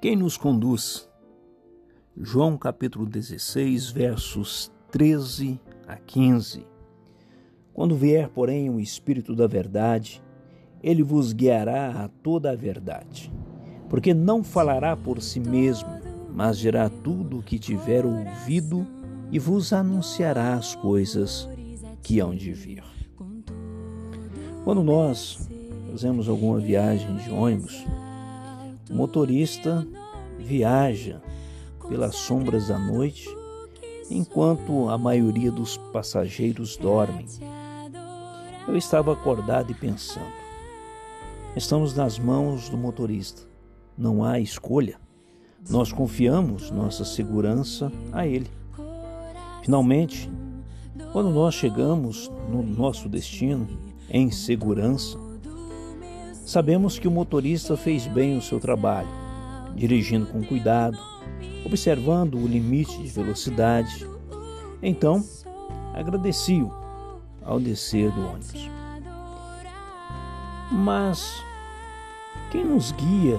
Quem nos conduz? João capítulo 16, versos 13 a 15. Quando vier, porém, o Espírito da Verdade, ele vos guiará a toda a verdade, porque não falará por si mesmo, mas dirá tudo o que tiver ouvido e vos anunciará as coisas que hão de vir. Quando nós fazemos alguma viagem de ônibus, o motorista viaja pelas sombras da noite enquanto a maioria dos passageiros dormem. Eu estava acordado e pensando: estamos nas mãos do motorista, não há escolha. Nós confiamos nossa segurança a ele. Finalmente, quando nós chegamos no nosso destino em segurança, Sabemos que o motorista fez bem o seu trabalho, dirigindo com cuidado, observando o limite de velocidade. Então, agradeci-o ao descer do ônibus. Mas quem nos guia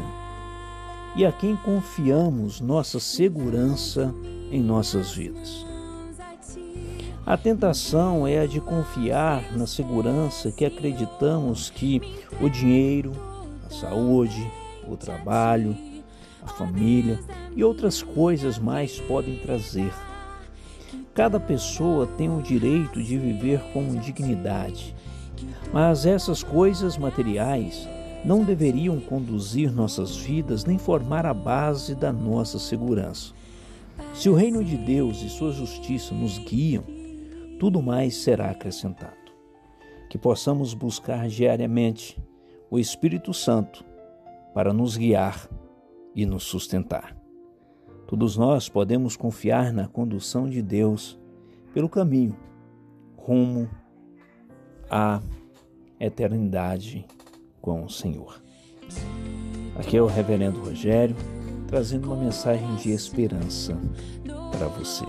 e a quem confiamos nossa segurança em nossas vidas? A tentação é a de confiar na segurança que acreditamos que o dinheiro, a saúde, o trabalho, a família e outras coisas mais podem trazer. Cada pessoa tem o direito de viver com dignidade, mas essas coisas materiais não deveriam conduzir nossas vidas nem formar a base da nossa segurança. Se o reino de Deus e sua justiça nos guiam, tudo mais será acrescentado. Que possamos buscar diariamente o Espírito Santo para nos guiar e nos sustentar. Todos nós podemos confiar na condução de Deus pelo caminho rumo à eternidade com o Senhor. Aqui é o Reverendo Rogério trazendo uma mensagem de esperança para você.